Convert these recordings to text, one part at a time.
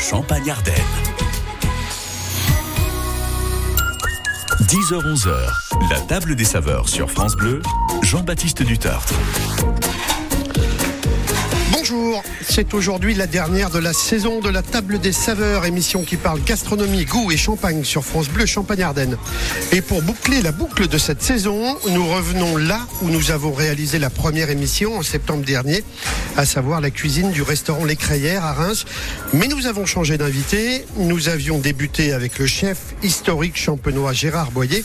Champagne-Ardenne. 10h-11h, la table des saveurs sur France Bleu, Jean-Baptiste Dutartre. Bonjour, c'est aujourd'hui la dernière de la saison de la table des saveurs, émission qui parle gastronomie, goût et champagne sur France Bleu Champagne-Ardenne. Et pour boucler la boucle de cette saison, nous revenons là où nous avons réalisé la première émission en septembre dernier, à savoir la cuisine du restaurant Les Crayères à Reims. Mais nous avons changé d'invité. Nous avions débuté avec le chef historique champenois Gérard Boyer.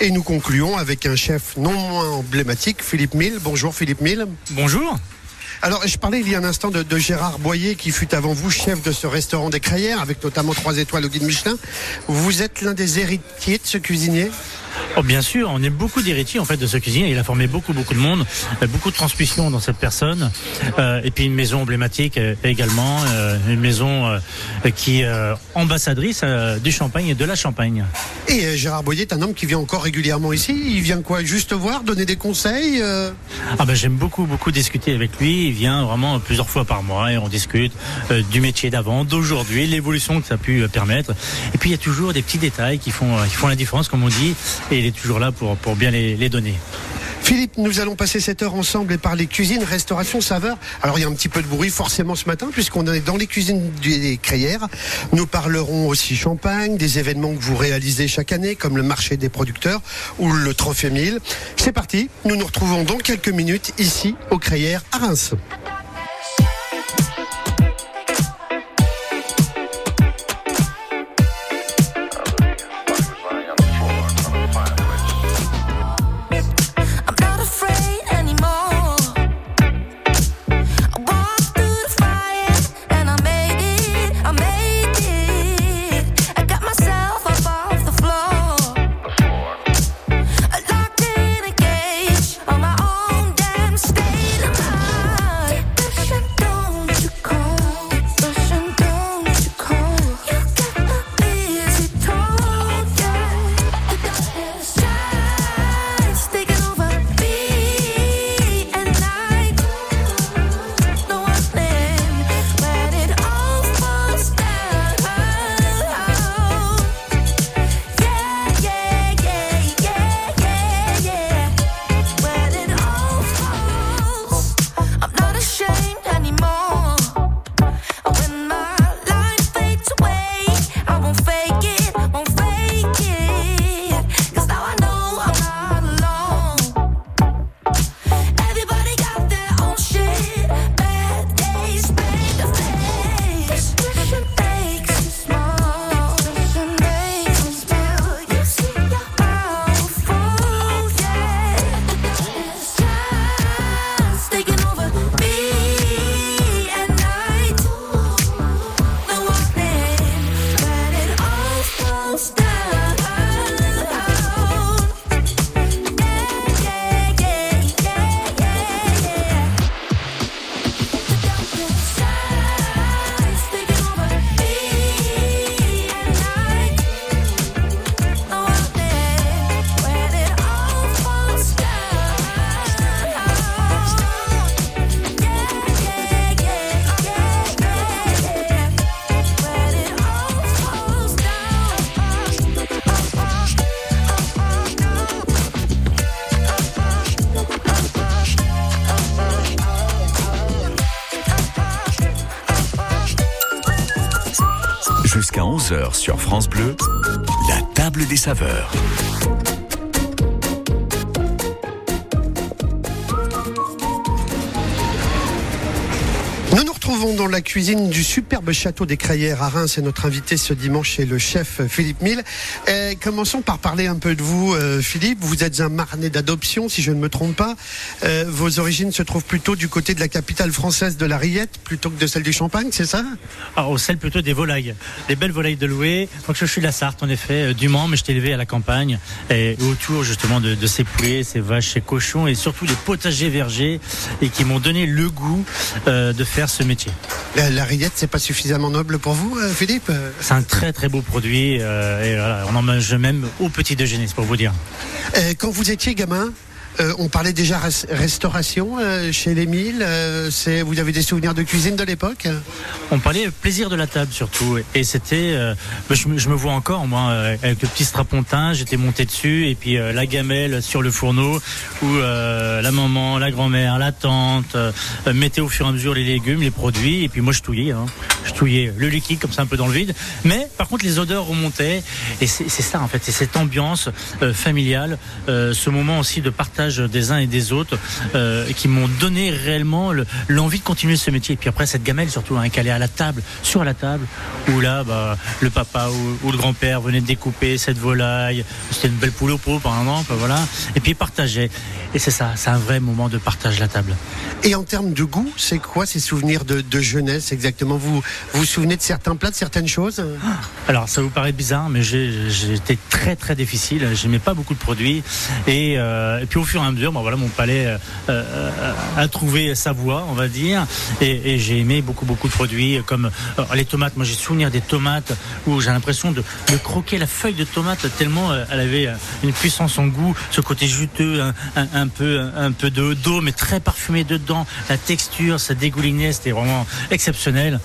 Et nous concluons avec un chef non moins emblématique, Philippe Mille. Bonjour Philippe Mille. Bonjour. Alors, je parlais il y a un instant de, Gérard Boyer, qui fut avant vous chef de ce restaurant des Crayères, avec notamment trois étoiles au guide Michelin. Vous êtes l'un des héritiers de ce cuisinier? Oh, bien sûr, on est beaucoup d'héritiers en fait de ce cuisinier. Il a formé beaucoup beaucoup de monde, euh, beaucoup de transmission dans cette personne, euh, et puis une maison emblématique euh, également, euh, une maison qui est ambassadrice du Champagne et de la Champagne. Et Gérard Boyer est un homme qui vient encore régulièrement ici. Il vient quoi Juste voir, donner des conseils Ah ben j'aime beaucoup beaucoup discuter avec lui. Il vient vraiment plusieurs fois par mois et on discute du métier d'avant, d'aujourd'hui, l'évolution que ça a pu permettre. Et puis il y a toujours des petits détails qui font qui font la différence, comme on dit. Et il est toujours là pour, bien les, les donner. Philippe, nous allons passer cette heure ensemble et parler cuisine, restauration, saveur. Alors il y a un petit peu de bruit forcément ce matin puisqu'on est dans les cuisines des Crayères. Nous parlerons aussi champagne, des événements que vous réalisez chaque année comme le marché des producteurs ou le Trophée 1000. C'est parti, nous nous retrouvons dans quelques minutes ici aux Crayères à Reims. Sur France Bleu, la table des saveurs. Nous nous retrouvons dans la cuisine du superbe château des Crayères à Reims. Et notre invité ce dimanche est le chef Philippe Mille. Commençons par parler un peu de vous, euh, Philippe. Vous êtes un marnais d'adoption, si je ne me trompe pas. Euh, vos origines se trouvent plutôt du côté de la capitale française de la Rillette, plutôt que de celle du Champagne, c'est ça? Ah, au celle plutôt des volailles, des belles volailles de louer. Donc je suis de la Sarthe, en effet, euh, du Mans, mais je t'ai élevé à la campagne, et autour justement de, ces poulets, ces vaches, ces cochons, et surtout des potagers vergers, et qui m'ont donné le goût euh, de faire ce métier. La, la Rillette, c'est pas suffisamment noble pour vous, euh, Philippe? C'est un très très beau produit, euh, et voilà, on en mange même au petit déjeuner, c'est pour vous dire. Euh, Quand vous étiez gamin, Euh, on parlait déjà restauration euh, chez l'Émile. Euh, vous avez des souvenirs de cuisine de l'époque? On parlait plaisir de la table surtout. Et c'était, bah, je, me vois encore moi avec le petit strapontin, j'étais monté dessus et puis la gamelle sur le fourneau où la maman, la grand-mère, la tante mettaient au fur et à mesure les légumes, les produits et puis moi je touillais. Hein. Je touillais le liquide comme ça un peu dans le vide. Mais par contre les odeurs remontaient et c'est, ça en fait, c'est cette ambiance familiale, ce moment aussi de partage des uns et des autres euh, qui m'ont donné réellement l'envie de continuer ce métier. Et puis après cette gamelle surtout, hein, qu'elle est à la table, sur la table, où là bah, le papa ou, le grand-père venait de découper cette volaille, c'était une belle poule au pot par exemple, voilà, et puis partageait. Et c'est ça, c'est un vrai moment de partage la table. Et en termes de goût, c'est quoi ces souvenirs de, jeunesse exactement? Vous, vous souvenez de certains plats, de certaines choses? Alors ça vous paraît bizarre, mais j'étais très très difficile. J'aimais pas beaucoup de produits et, euh, et puis au à mesure, voilà, mon palais euh, euh, a trouvé sa voie, on va dire, et, j'ai aimé beaucoup beaucoup de produits comme euh, les tomates. Moi, j'ai souvenir des tomates où j'ai l'impression de, croquer la feuille de tomate tellement elle avait une puissance en goût, ce côté juteux, un, peu un peu de d'eau, mais très parfumé dedans, la texture, ça dégoulinait, c'était vraiment exceptionnel.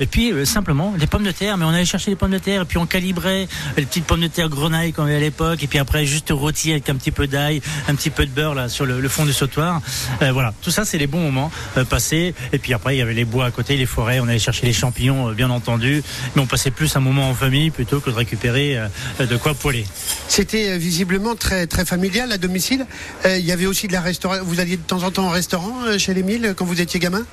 et puis simplement les pommes de terre, mais on allait chercher les pommes de terre et puis on calibrait les petites pommes de terre grenaille qu'on avait à l'époque, et puis après juste rôti avec un petit peu d'ail, un petit peu de beurre là sur le, fond du sautoir. Euh, voilà, tout ça c'est les bons moments euh, passés. Et puis après il y avait les bois à côté, les forêts, on allait chercher les champignons, euh, bien entendu, mais on passait plus un moment en famille plutôt que de récupérer de quoi poêler. C'était visiblement très très familial à domicile. Il y avait aussi de la restauration. Vous alliez de temps en temps au restaurant chez les Milles quand vous étiez gamin?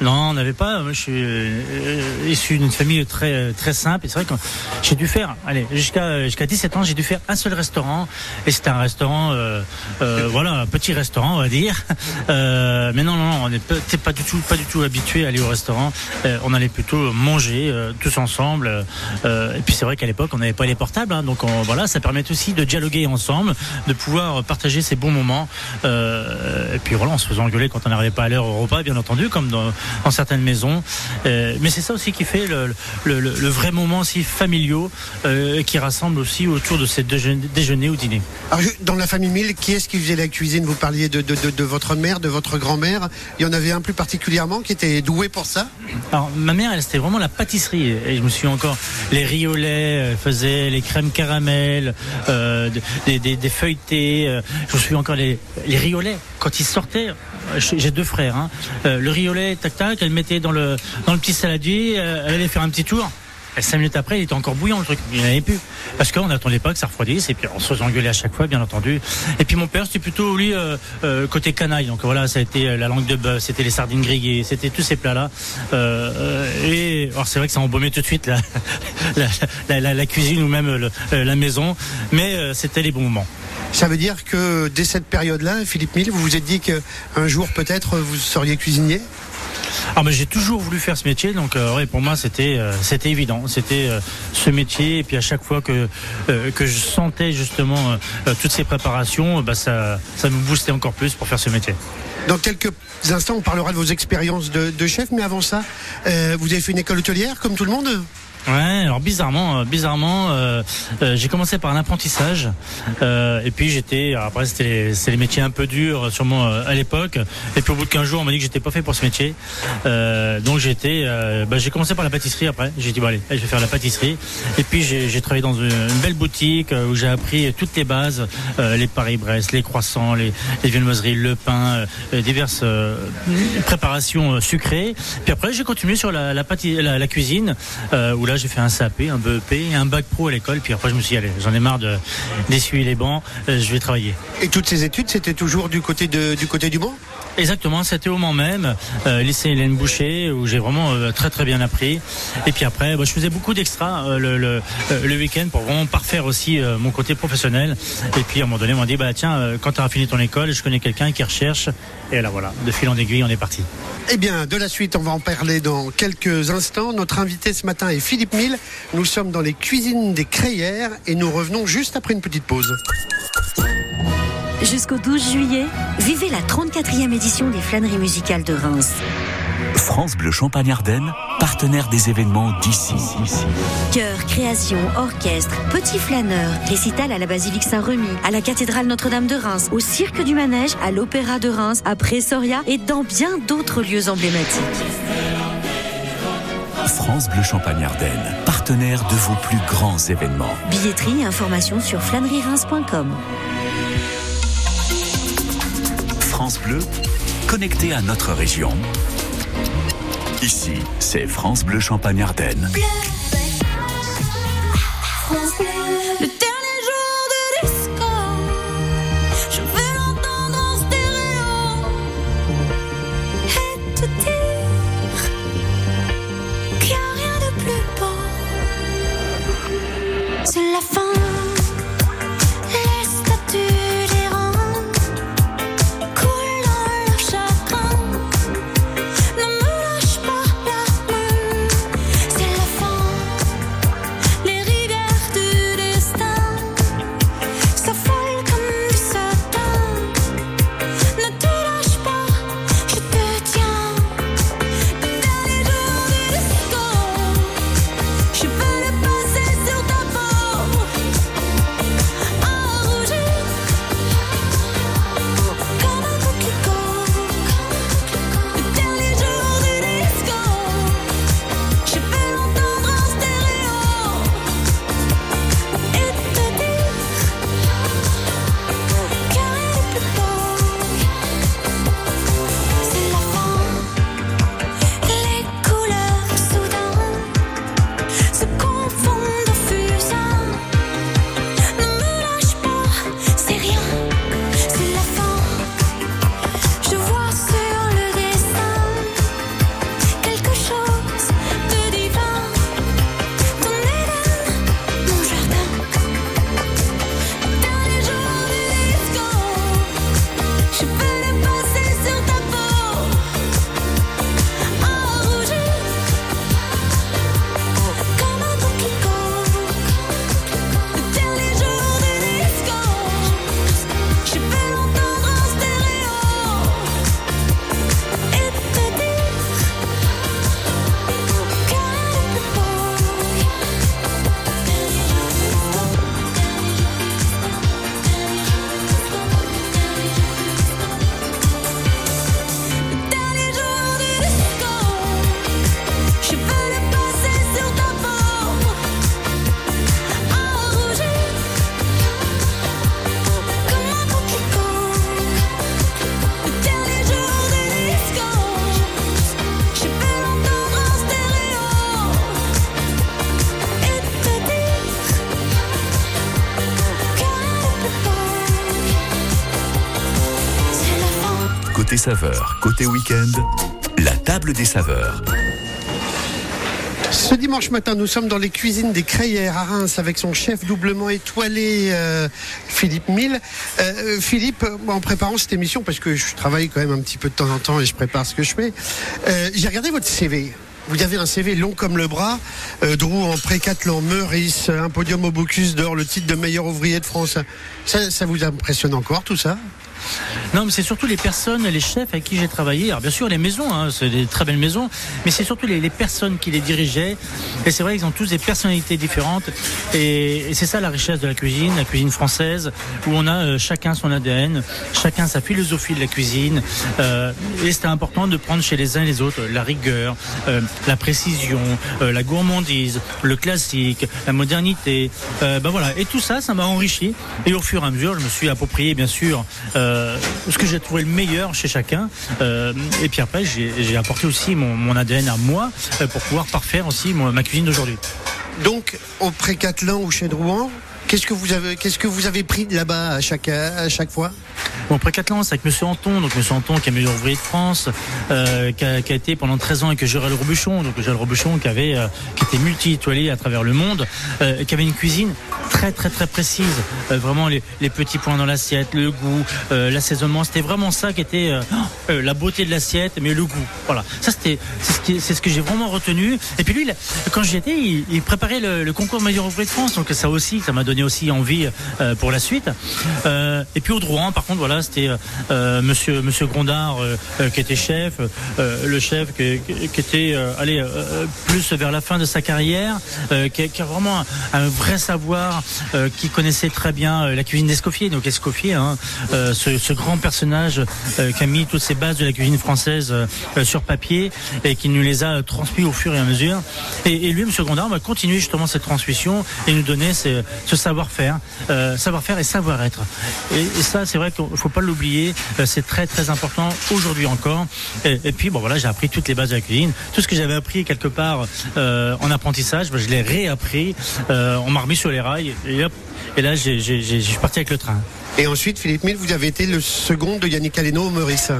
Non, on n'avait pas. Moi, je suis issu d'une famille très très simple. Et c'est vrai que j'ai dû faire, allez, jusqu'à jusqu'à 17 ans, j'ai dû faire un seul restaurant. Et c'était un restaurant euh, voilà, un petit restaurant, on va dire. Euh, mais non, non, on n'est pas du tout, pas du tout habitué à aller au restaurant. Euh, on allait plutôt manger tous ensemble. et puis c'est vrai qu'à l'époque, on n'avait pas les portables, hein, donc voilà, ça permet aussi de dialoguer ensemble, de pouvoir partager ces bons moments. et puis voilà, on se faisait engueuler quand on n'arrivait pas à l'heure au repas, bien entendu, comme dans, certaines maisons. mais c'est ça aussi qui fait le, le, vrai moment aussi familiaux qui rassemble aussi autour de ces déjeuners ou dîners. Alors, dans la famille Mille, qui est-ce qui faisait la cuisine? Vous parliez de, de, votre mère, de votre grand-mère. Il y en avait un plus particulièrement qui était doué pour ça? Alors, ma mère, elle, c'était vraiment la pâtisserie. Et je me suis encore. Les riolets, elle faisait les crèmes caramel, euh, des, des, feuilletés. Euh, je me suis encore les, les riolets. Quand ils sortaient, j'ai deux frères. Hein. Euh, le riolet, tac tac, elle mettait dans le petit saladier, elle allait faire un petit tour. Cinq minutes après, il était encore bouillant le truc. Il n'y en avait plus. Parce qu'on n'attendait pas que ça refroidisse. Et puis on se faisait à chaque fois, bien entendu. Et puis mon père, c'était plutôt lui euh, euh, côté canaille. Donc voilà, ça a été euh, la langue de bœuf, c'était les sardines grillées, c'était tous ces plats-là. et alors c'est vrai que ça embaumait tout de suite la, cuisine ou même la maison. Mais c'était les bons moments. Ça veut dire que dès cette période-là, Philippe Mille, vous vous êtes dit qu'un jour peut-être vous seriez cuisinier? Ah j'ai toujours voulu faire ce métier, donc euh, pour moi c'était euh, c'était évident, c'était euh, ce métier et puis à chaque fois que que je sentais justement toutes ces préparations, bah, ça ça me boostait encore plus pour faire ce métier. Dans quelques instants, on parlera de vos expériences de, de chef, mais avant ça, vous avez fait une école hôtelière comme tout le monde? Ouais, alors bizarrement, euh, bizarrement, euh, euh, j'ai commencé par un apprentissage et puis j'étais, après c'était c'est les métiers un peu durs sûrement à l'époque et puis au bout de 15 jours on m'a dit que j'étais pas fait pour ce métier donc j'étais, bah, j'ai commencé par la pâtisserie après, j'ai dit allez, je vais faire la pâtisserie et puis j'ai, travaillé dans une, belle boutique où j'ai appris toutes les bases, les Paris-Brest, les croissants, les, les viennoiseries, le pain, diverses préparations sucrées. Puis après j'ai continué sur la, la, la, la cuisine où j'ai fait un CAP, un BEP un bac pro à l'école. Puis après je me suis allez, j'en ai marre d'essuyer les bancs, euh, je vais travailler. Et toutes ces études, c'était toujours du côté du côté du Mans? Exactement, c'était au Mans même, euh, lycée Hélène Boucher, où j'ai vraiment euh, très très bien appris. Et puis après, bah, je faisais beaucoup d'extra le, le, le week-end pour vraiment parfaire aussi mon côté professionnel. Et puis à un moment donné, on m'a dit bah tiens, quand tu auras fini ton école, je connais quelqu'un qui recherche. Et là voilà, de fil en aiguille, on est parti. Eh bien, de la suite, on va en parler dans quelques instants. Notre invité ce matin est Philippe Mille. Nous sommes dans les cuisines des Crayères et nous revenons juste après une petite pause. Jusqu'au 12 juillet, vivez la 34e édition des flâneries musicales de Reims. France Bleu Champagne-Ardenne, partenaire des événements d'ici. Chœur, création, orchestre, petit flâneur, récital à la basilique Saint-Remy, à la cathédrale Notre-Dame de Reims, au cirque du Manège, à l'Opéra de Reims, à Pressoria et dans bien d'autres lieux emblématiques. France Bleu Champagne-Ardenne, partenaire de vos plus grands événements. Billetterie et informations sur flânerie-reims.com. France Bleu, connecté à notre région. Ici, c'est France Bleu Champagne-Ardenne. Le dernier jour Côté week-end, la table des saveurs. Ce dimanche matin, nous sommes dans les cuisines des Crayères à Reims avec son chef doublement étoilé, euh, Philippe Mille. Euh, Philippe, en préparant cette émission, parce que je travaille quand même un petit peu de temps en temps et je prépare ce que je fais, euh, j'ai regardé votre CV. Vous avez un CV long comme le bras, euh, Drou en précathlon, Meurice, un podium au Bocuse d'or, le titre de meilleur ouvrier de France. Ça vous impressionne encore tout ça? Non, mais c'est surtout les personnes, les chefs avec qui j'ai travaillé. Alors bien sûr, les maisons, hein, c'est des très belles maisons, mais c'est surtout les, personnes qui les dirigeaient. Et c'est vrai qu'ils ont tous des personnalités différentes. Et, c'est ça la richesse de la cuisine, la cuisine française, où on a euh, chacun son ADN, chacun sa philosophie de la cuisine. Euh, et c'était important de prendre chez les uns et les autres la rigueur, euh, la précision, la gourmandise, le classique, la modernité. Ben voilà. Et tout ça, ça m'a enrichi. Et au fur et à mesure, je me suis approprié, bien sûr, ce que j'ai trouvé le meilleur chez chacun. Euh, et puis après, j'ai apporté aussi mon, mon ADN à moi euh, pour pouvoir parfaire aussi mon- ma cuisine d'aujourd'hui. Donc, au Précathlon ou chez Drouan, qu'est-ce que vous avez, qu'est-ce que vous avez pris de là-bas à chaque, à chaque fois? Bon, Précathlon, c'est avec Monsieur Anton, donc Monsieur Anton qui est meilleur ouvrier de France, euh, qui, a, qui a été pendant 13 ans avec Joël Robuchon, donc Joël Robuchon qui avait, euh, qui était multi-étoilé à travers le monde, euh, qui avait une cuisine très très très précise. Euh, vraiment les, les petits points dans l'assiette, le goût, euh, l'assaisonnement, c'était vraiment ça qui était euh, euh, la beauté de l'assiette, mais le goût. Voilà, ça c'était c'est ce, que j'ai vraiment retenu. Et puis lui, a- quand j'y étais, il, il préparait le, le concours meilleur ouvrier de France, donc ça aussi, ça m'a donné aussi envie euh, pour la suite. Euh, et puis au Drouan, par contre, voilà, c'était Monsieur Monsieur Grondard qui était chef, le chef qui, qui- était allez plus vers la fin de sa carrière, qui, qui a vraiment un, un vrai savoir, euh, qui connaissait très bien euh, la cuisine d'Escoffier. Donc Escoffier, hein, euh, ce, ce grand personnage euh, qui a mis toutes ces bases de la cuisine française euh, euh, sur papier et qui nous les a transmis au fur et à mesure. Et, et lui, Monsieur Grondard, va continuer justement cette transmission et nous donner ce, savoir-faire, savoir-faire et savoir-être. Et, ça, c'est vrai qu'il faut pas l'oublier. c'est très très important aujourd'hui encore. Et, puis bon voilà, j'ai appris toutes les bases de la cuisine, tout ce que j'avais appris quelque part en apprentissage, ben, je l'ai réappris. On m'a remis sur les rails et hop. Et là, je suis parti avec le train. Et ensuite, Philippe Mille, vous avez été le second de Yannick Aleno au Maurice.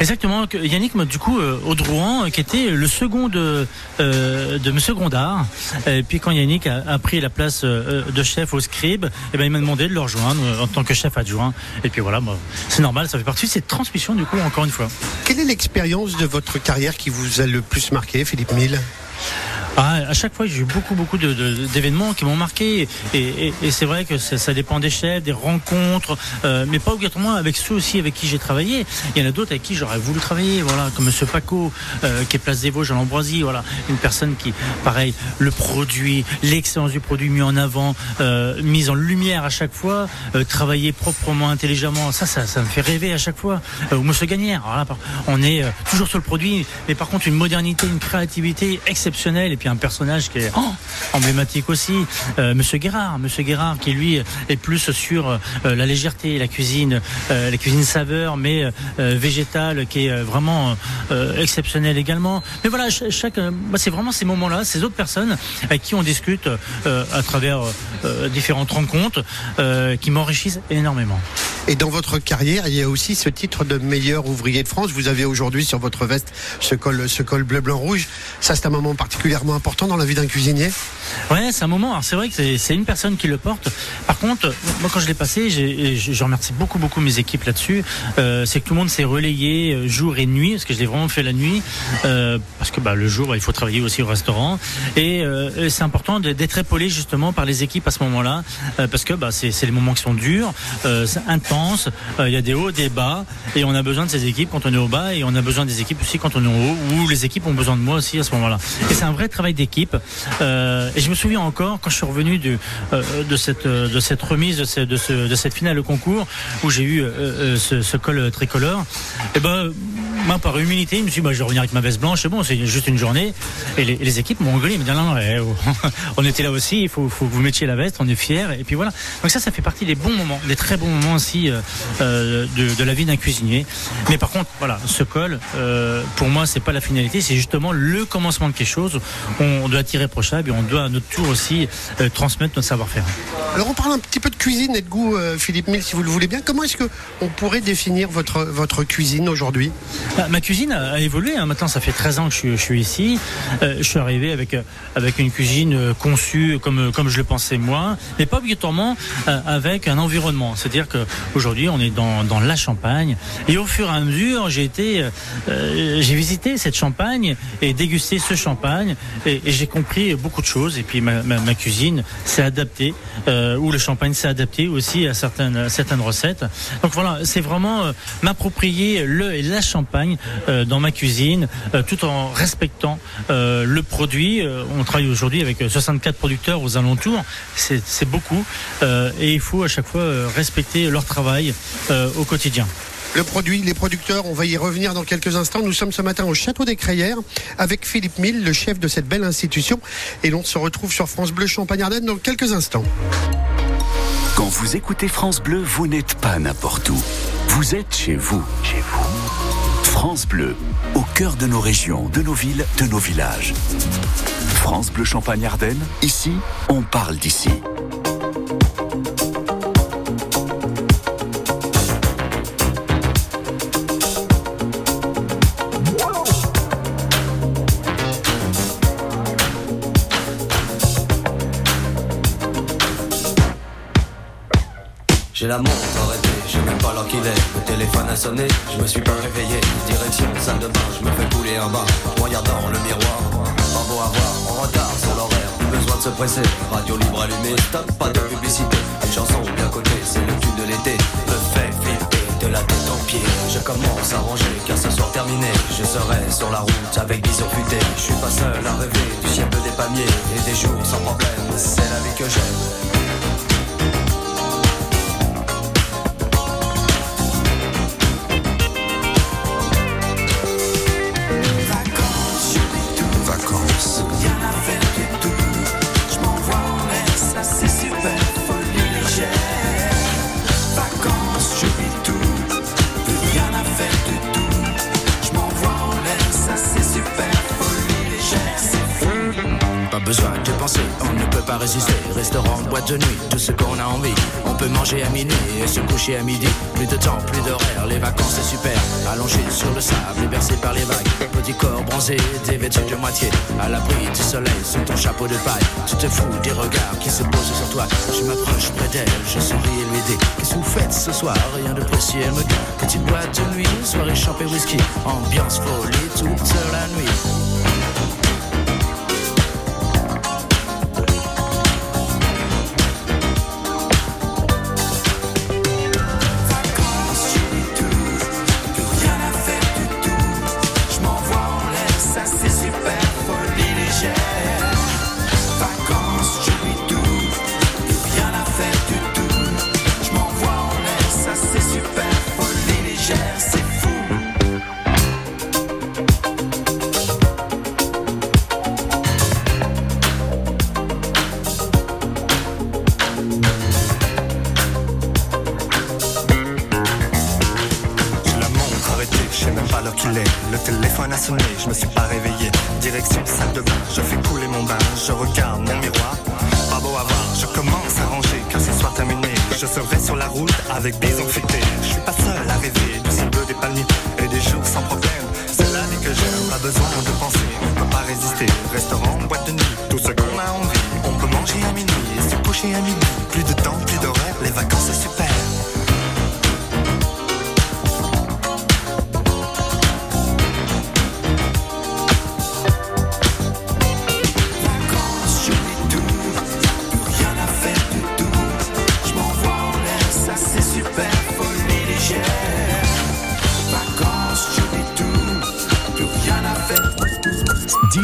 Exactement, Yannick, du coup, euh, au Drouan, euh, qui était le second de, euh, de Monsieur Grondard. Et puis quand Yannick a, a pris la place euh, de chef au scribe, eh ben, il m'a demandé de le rejoindre en tant que chef adjoint. Et puis voilà, c'est normal, ça fait partie de cette transmission, du coup, encore une fois. Quelle est l'expérience de votre carrière qui vous a le plus marqué, Philippe Mille? Ah, à chaque fois, j'ai eu beaucoup, beaucoup d'événements qui m'ont marqué. Et, et- et c'est vrai que ça, ça dépend des chefs, des rencontres, euh, mais pas obligatoirement avec ceux aussi avec qui j'ai travaillé. Il y en a d'autres avec qui j'aurais voulu travailler, voilà, comme Monsieur Paco, euh, qui est place des Vosges à l'Ambroisie, voilà, une personne qui, pareil, le produit, l'excellence du produit mis en avant, euh, mise en lumière à chaque fois, euh, travailler proprement, intelligemment, ça, ça, ça me fait rêver à chaque fois. Euh, ou Monsieur Gagnère, on est euh, toujours sur le produit, mais par contre une modernité, une créativité exceptionnelle, puis un personnage qui est oh, emblématique aussi, euh, Monsieur Guérard, Monsieur Guérard qui lui est plus sur euh, la légèreté, la cuisine, euh, la cuisine saveur, mais euh, végétale, qui est vraiment exceptionnelle également. Mais voilà, ch- chaque, bah, c'est vraiment ces moments-là, ces autres personnes avec qui on discute à travers différentes rencontres, qui m'enrichissent énormément. Et dans votre carrière, il y a aussi ce titre de meilleur ouvrier de France. Vous avez aujourd'hui sur votre veste ce col, ce col bleu, blanc, rouge. Ça, c'est un moment particulièrement important dans la vie d'un cuisinier? Ouais, c'est un moment. Alors c'est vrai que c'est- une personne qui le porte. Par contre, moi quand je l'ai passé, je, remercie beaucoup beaucoup mes équipes là-dessus. Euh, c'est que tout le monde s'est relayé euh, jour et nuit, parce que je l'ai vraiment fait la nuit, euh, parce que bah, le jour il faut travailler aussi au restaurant. Et c'est important d'être épaulé justement par les équipes à ce moment-là, parce que bah, c'est les moments qui sont durs, c'est intense. Il y a des hauts, des bas, et on a besoin de ces équipes quand on est au bas, et on a besoin des équipes aussi quand on est au haut, ou les équipes ont besoin de moi aussi à ce moment-là. Et c'est un vrai travail d'équipe. Je me souviens encore quand je suis revenu de, euh, cette, euh, de cette remise, de, de, ce, de cette finale au concours, où j'ai eu euh, euh, ce, ce col tricolore, et ben, moi, par humilité, je me suis dit, bah, je vais revenir avec ma veste blanche, c'est bon, c'est juste une journée. Et les, équipes m'ont engueulé, dit, non, non, eh, oh, on était là aussi, il faut, que vous mettiez la veste, on est fiers, et puis voilà. Donc ça, ça fait partie des bons moments, des très bons moments aussi euh, euh, de, la vie d'un cuisinier. Mais par contre, voilà, ce col, euh, pour moi, c'est pas la finalité, c'est justement le commencement de quelque chose. On, doit être irréprochable et on doit à notre tour aussi transmettre notre savoir-faire. Alors, on parle un petit peu de cuisine et de goût, Philippe Mille, si vous le voulez bien. Comment est-ce que on pourrait définir votre cuisine aujourd'hui? Ah, Ma cuisine a a évolué. hein. Maintenant, ça fait 13 ans que je suis, je suis ici. Euh, je suis arrivé avec, euh, avec une cuisine euh, conçue comme, euh, comme je le pensais moi, mais pas obligatoirement euh, avec un environnement. C'est-à-dire qu'aujourd'hui, on est dans, dans la Champagne. Et au fur et à mesure, j'ai été, euh, j'ai visité cette Champagne et dégusté ce champagne. Et, et j'ai compris beaucoup de choses. Et puis, ma, ma, cuisine s'est adaptée, ou le champagne s'est adapté aussi à certaines, certaines recettes. Donc voilà, c'est vraiment m'approprier le et la champagne euh, dans ma cuisine, euh, tout en respectant euh, le produit. On travaille aujourd'hui avec euh, 64 producteurs aux alentours, c'est c'est beaucoup, euh, et il faut à chaque fois euh, respecter leur travail euh, au quotidien. Le produit, les producteurs, on va y revenir dans quelques instants. Nous sommes ce matin au Château des Crayères avec Philippe Mille, le chef de cette belle institution. Et l'on se retrouve sur France Bleu Champagne-Ardenne dans quelques instants. Quand vous écoutez France Bleu, vous n'êtes pas n'importe où. Vous êtes chez vous. Chez vous. France Bleu, au cœur de nos régions, de nos villes, de nos villages. France Bleu Champagne-Ardenne, ici, on parle d'ici. J'ai la montre même pas l'heure qu'il est. Le téléphone a sonné, je me suis pas réveillé. Direction salle de bain, je me fais couler un bain. Regardant le miroir, pas beau à voir, en retard sur l'horaire. Plus besoin de se presser, radio libre allumée, stop, pas de publicité. Une chanson bien cotée, c'est le tube de l'été. Me fait flipper de la tête aux pieds. Je commence à ranger, car ce soir terminé, je serai sur la route avec bison futé. Je suis pas seul à rêver du ciel des palmiers et des jours sans problème. C'est la vie que j'aime. Tout ce qu'on a envie. On peut manger à minuit et se coucher à midi. Plus de temps, plus d'horaire, les vacances c'est super. Allongé sur le sable, bercé par les vagues. Petit corps bronzé, dévêtu de moitié. À l'abri du soleil, sous ton chapeau de paille. Tu te fous des regards qui se posent sur toi. Je m'approche près d'elle, je souris et lui dis Qu'est-ce que vous faites ce soir? Rien de précis, elle me dit Petite boîte de nuit, soirée champée whisky. Ambiance folie toute la nuit.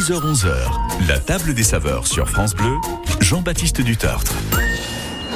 10h-11h, la table des saveurs sur France Bleu, Jean-Baptiste Dutartre.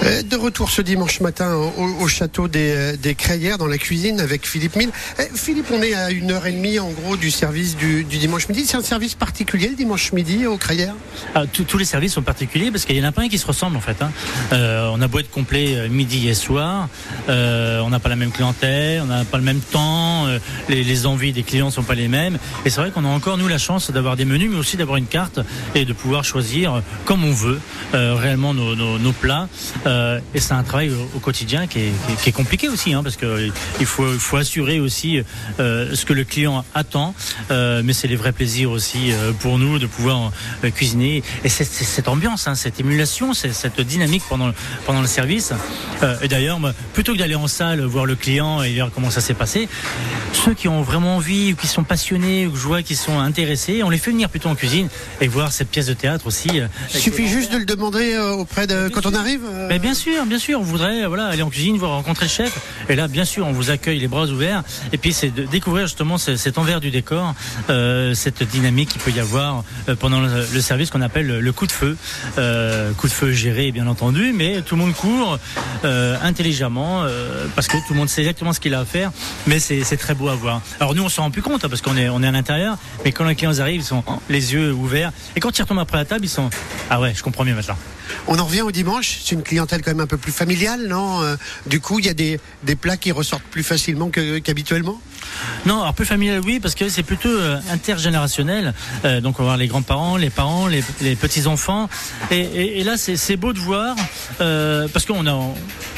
Euh, De retour ce dimanche matin au, au château des, euh, des Crayères dans la cuisine avec Philippe Mille. Eh, Philippe, on est à une heure et demie en gros du service du, dimanche midi. C'est un service particulier le dimanche midi aux Crayères? Ah, tous- les services sont particuliers parce qu'il y en a pas un qui se ressemble en fait. hein. Euh, on a beau être complet midi et soir, on n'a pas la même clientèle, on n'a pas le même temps, les, envies des clients sont pas les mêmes. Et c'est vrai qu'on a encore nous la chance d'avoir des menus, mais aussi d'avoir une carte et de pouvoir choisir comme on veut réellement nos plats. Euh, et c'est un travail au, au quotidien qui est, qui est- qui est compliqué aussi, hein, parce que euh, il faut, faut assurer aussi euh, ce que le client attend. Euh, mais c'est les vrais plaisirs aussi pour nous de pouvoir cuisiner. Et c'est cette ambiance, hein, cette émulation, cette dynamique pendant, pendant le service. Et d'ailleurs, moi, plutôt que d'aller en salle voir le client et voir comment ça s'est passé, ceux qui ont vraiment envie ou qui sont passionnés ou que je vois qui sont intéressés, on les fait venir plutôt en cuisine et voir cette pièce de théâtre aussi. Il suffit juste de le demander auprès de quand on arrive. mais bien sûr, bien sûr, on voudrait euh, voilà aller en cuisine, voir rencontrer le chef. Et là, bien sûr, on vous accueille les bras ouverts. Et puis c'est de découvrir justement ce- cet envers du décor, euh, cette dynamique qu'il peut y avoir euh, pendant le, service qu'on appelle le, coup de feu. Coup de feu géré, bien entendu, mais tout le monde court intelligemment parce que tout le monde sait exactement ce qu'il a à faire. Mais c'est c'est très beau à voir. Alors nous, on s'en rend plus compte hein, parce qu'on est on est à l'intérieur. Mais quand les clients arrivent, ils sont les yeux ouverts. Et quand ils retombent après la table, ils sont ah ouais, je comprends mieux maintenant. On en revient au dimanche. C'est une clientèle quand même un peu plus familiale, non Euh, Du coup, il y a des, des plats qui ressortent plus facilement qu'habituellement? Non, alors plus familial, oui, parce que c'est plutôt euh, intergénérationnel. Euh, donc on va voir les grands-parents, les parents, les, petits-enfants. Et, là, c'est beau de voir, parce qu'on a,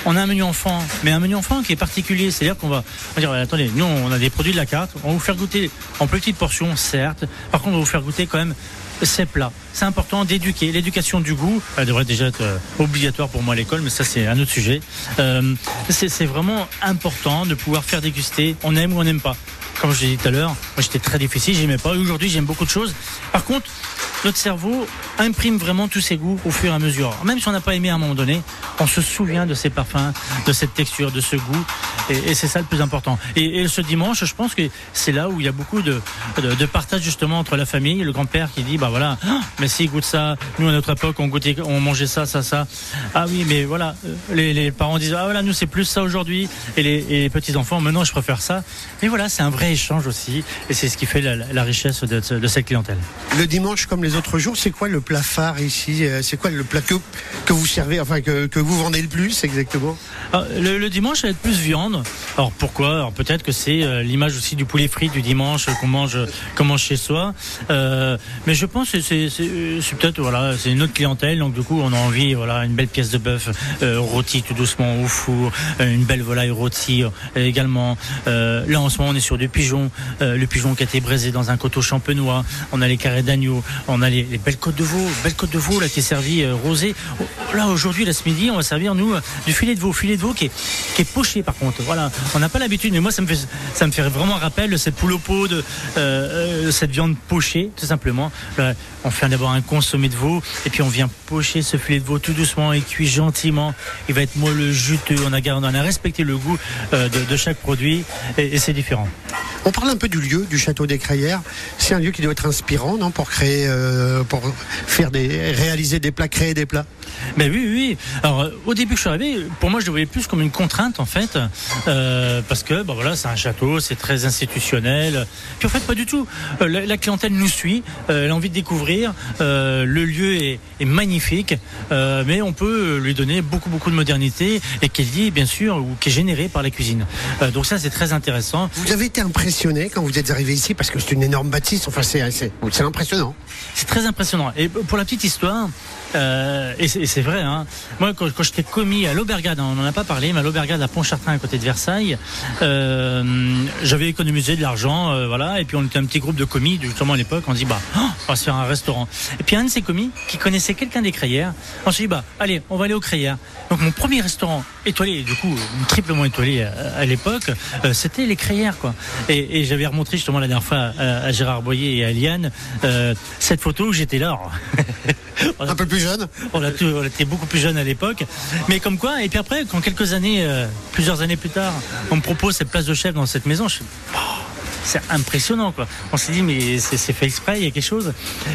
on a un menu enfant, mais un menu enfant qui est particulier. C'est-à-dire qu'on va, va dire, attendez, nous on a des produits de la carte, on va vous faire goûter en petites portions, certes. Par contre, on va vous faire goûter quand même ces plats. C'est important d'éduquer. L'éducation du goût, elle devrait déjà être euh, obligatoire pour moi à l'école, mais ça c'est un autre sujet. Euh, c'est c'est vraiment important de pouvoir faire déguster. On aime ou on n'aime pas. Comme je l'ai dit tout à l'heure, moi j'étais très difficile, j'aimais pas. Aujourd'hui, j'aime beaucoup de choses. Par contre, notre cerveau imprime vraiment tous ses goûts au fur et à mesure. Même si on n'a pas aimé à un moment donné, on se souvient de ces parfums, de cette texture, de ce goût. Et, et c'est ça le plus important. Et, et ce dimanche, je pense que c'est là où il y a beaucoup de, de, partage justement entre la famille, le grand-père qui dit, bah voilà, Ah, mais si goûte ça, nous à notre époque on goûtait, on mangeait ça, ça, ça. Ah oui, mais voilà, euh, les, les parents disent, ah voilà, nous c'est plus ça aujourd'hui. Et les, et les petits-enfants, maintenant je préfère ça. Mais voilà, c'est un vrai échange aussi. Et c'est ce qui fait la, la richesse de, de cette clientèle. Le dimanche, comme les autres jours, c'est quoi le plat phare ici? Euh, C'est quoi le plat que, que vous servez, enfin que, que vous vendez le plus exactement? Alors, le, le dimanche, ça va être plus viande. Alors pourquoi? Alors peut-être que c'est euh, l'image aussi du poulet frit du dimanche euh, qu'on mange, qu'on mange chez soi. Euh, mais je pense que c'est, peut-être voilà, c'est une autre clientèle. Donc du coup, on a envie, voilà, une belle pièce de bœuf euh, rôti tout doucement au four, une belle volaille rôtie euh, également. Là en ce moment, on est sur du pigeon, euh, le pigeon qui a été braisé dans un coteau champenois. On a les carrés d'agneau, on a les, les belles côtes de veau, belle côte de veau là qui est servie euh, rosée. Oh, Là aujourd'hui, là ce midi, on va servir nous euh, du filet de veau, filet de veau qui est, poché par contre. Voilà, on n'a pas l'habitude, mais moi ça me fait ça me fait vraiment rappel de cette poule au pot, de cette viande pochée, tout simplement. On fait d'abord un consommé de veau et puis on vient pocher ce filet de veau tout doucement et cuit gentiment. Il va être moelleux, juteux. On a on a respecté le goût de, chaque produit et c'est différent. On parle un peu du lieu, du château des Crayères. C'est un lieu qui doit être inspirant, non, pour créer, euh, pour faire des, réaliser des plats, créer des plats. Ben oui, oui. Alors, euh, au début que je suis arrivé, pour moi, je le voyais plus comme une contrainte, en fait, euh, parce que, ben voilà, c'est un château, c'est très institutionnel. Puis en fait, pas du tout. Euh, la, la clientèle nous suit, euh, elle a envie de découvrir. le lieu est, est magnifique, mais on peut lui donner beaucoup, beaucoup de modernité et qui est lié, bien sûr, ou qui est généré par la cuisine. Donc ça, c'est très intéressant. Vous avez été impressionné quand vous êtes arrivé ici parce que c'est une énorme bâtisse. Enfin, c'est impressionnant. C'est très impressionnant. Et pour la petite histoire, euh, et c'est vrai, hein, moi quand, quand j'étais commis à l'Aubergade, on n'en a pas parlé, mais à l'Aubergade à Pontchartrain à côté de Versailles, euh, j'avais économisé de l'argent, euh, voilà, et puis on était un petit groupe de commis, justement à l'époque, on dit bah oh, on va se faire un restaurant. Et puis un de ces commis qui connaissait quelqu'un des Crayères, on s'est dit bah allez, on va aller aux Crayères. Donc mon premier restaurant étoilé, du coup triplement étoilé à, à l'époque, euh, c'était les Crayères quoi. Et, et j'avais remontré justement la dernière fois à, à Gérard Boyer et à Liane euh, cette photo où j'étais là. On Un peu plus jeune. on, était beaucoup plus jeunes à l'époque. Mais comme quoi, et puis après, quand quelques années, euh, plusieurs années plus tard, on me propose cette place de chef dans cette maison, je suis, c'est impressionnant quoi. On s'est dit mais c'est fait exprès, il y a quelque chose.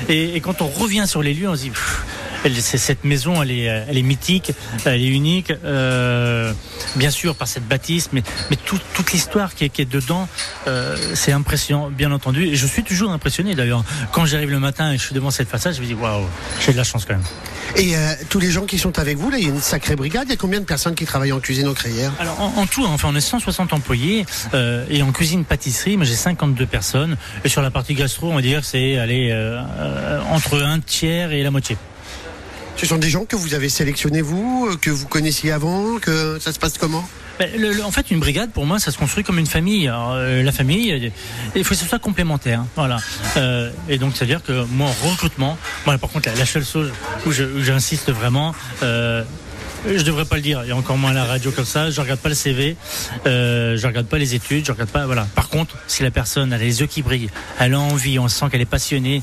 Et, et quand on revient sur les lieux, on se dit pff, elle- c'est- cette maison, elle est, elle est mythique, elle est unique, euh, bien sûr par cette bâtisse, mais, mais tout- toute l'histoire qui est, qui est dedans, euh, c'est impressionnant, bien entendu. Et je suis toujours impressionné d'ailleurs. Quand j'arrive le matin et je suis devant cette façade, je me dis waouh, j'ai de la chance quand même. Et euh, tous les gens qui sont avec vous, là, il y a une sacrée brigade. Il y a combien de personnes qui travaillent en cuisine aux Crayères Alors en, en tout, hein, enfin on est 160 employés et en cuisine pâtisserie, j'ai 52 personnes et sur la partie gastro, on va dire c'est aller euh, entre un tiers et la moitié. Ce sont des gens que vous avez sélectionnés vous, euh, que vous connaissiez avant, que ça se passe comment? Ben, le- le- en fait, une brigade, pour moi, ça se construit comme une famille. Alors, euh, la famille, il faut que ce soit complémentaire. Voilà. Euh, et donc, c'est-à-dire que moi, en recrutement, moi, par contre, la, la seule chose où j'insiste vraiment, euh, je devrais pas le dire, et encore moins à la radio comme ça. Je regarde pas le CV, euh, je regarde pas les études, je regarde pas. Voilà. Par contre, si la personne a les yeux qui brillent, elle a envie, on sent qu'elle est passionnée.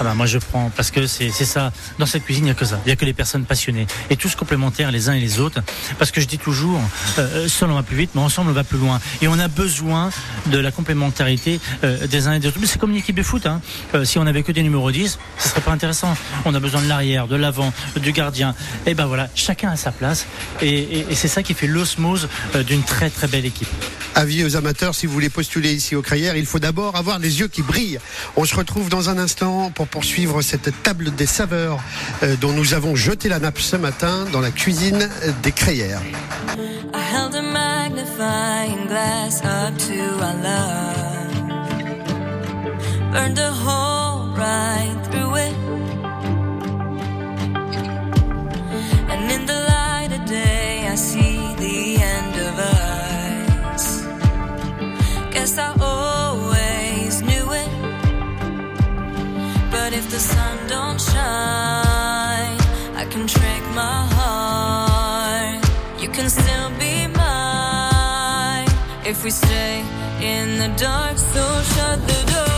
Ah ben moi je prends parce que c'est ça. Dans cette cuisine il n'y a que ça. Il n'y a que les personnes passionnées et tous complémentaires les uns et les autres. Parce que je dis toujours, euh, seul on va plus vite, mais ensemble on va plus loin. Et on a besoin de la complémentarité euh, des uns et des autres. Mais c'est comme une équipe de foot. Hein. Euh, si on avait que des numéros 10, ce serait pas intéressant. On a besoin de l'arrière, de l'avant, du gardien. Et ben voilà, chacun a sa place. Et, et- c'est ça qui fait l'osmose euh, d'une très très belle équipe. Avis aux amateurs, si vous voulez postuler ici aux Crayères, il faut d'abord avoir les yeux qui brillent. On se retrouve dans un instant pour pour poursuivre cette table des saveurs euh, dont nous avons jeté la nappe ce matin dans la cuisine des crayères. the sun don't shine, I can my heart. You can still be mine if we stay in the dark. So shut the door.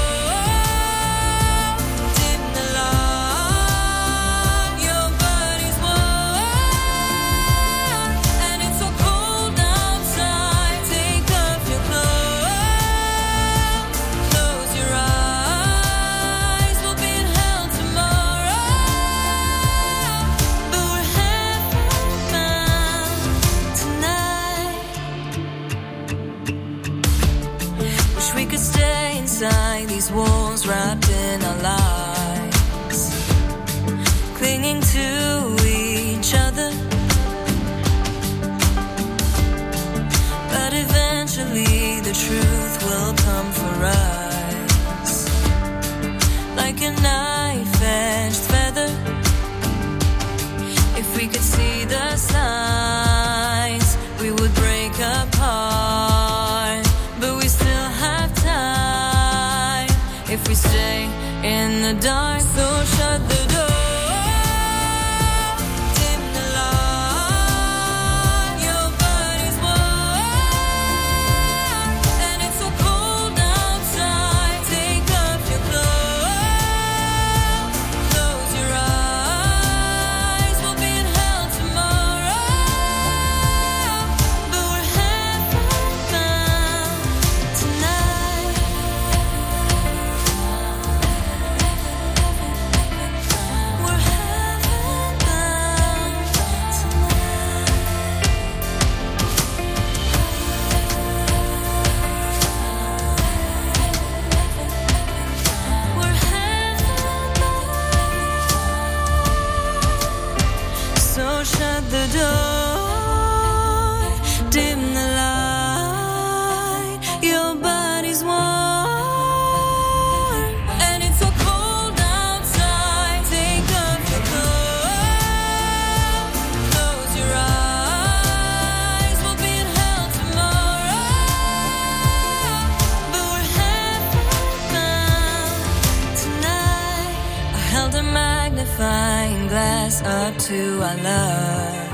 Up to our love.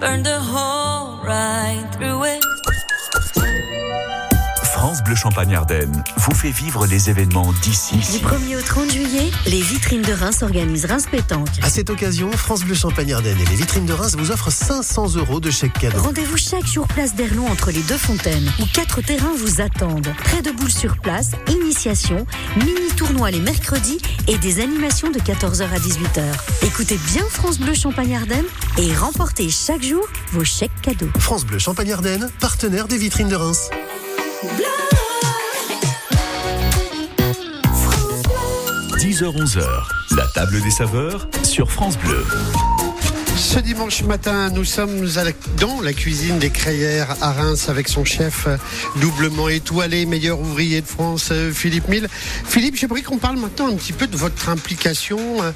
Burn the hole right through it. France Bleu Champagne Ardenne vous fait vivre les événements Du d'ici. 1er au 30 juillet, les vitrines de Reims organisent Reims Pétanque. À cette occasion, France Bleu Champagne Ardenne et les vitrines de Reims vous offrent 500 euros de chèque cadeau. Rendez-vous chaque jour place d'Erlon entre les deux fontaines, où quatre terrains vous attendent. Près de boules sur place, initiation, mini-tournoi les mercredis et des animations de 14h à 18h. Écoutez bien France Bleu Champagne Ardenne et remportez chaque jour vos chèques cadeaux. France Bleu Champagne Ardenne, partenaire des vitrines de Reims. 10h-11h, la table des saveurs sur France Bleu. Ce dimanche matin, nous sommes dans la cuisine des Crayères à Reims avec son chef euh, doublement étoilé, meilleur ouvrier de France, euh, Philippe Mille. Philippe, j'aimerais qu'on parle maintenant un petit peu de votre implication euh,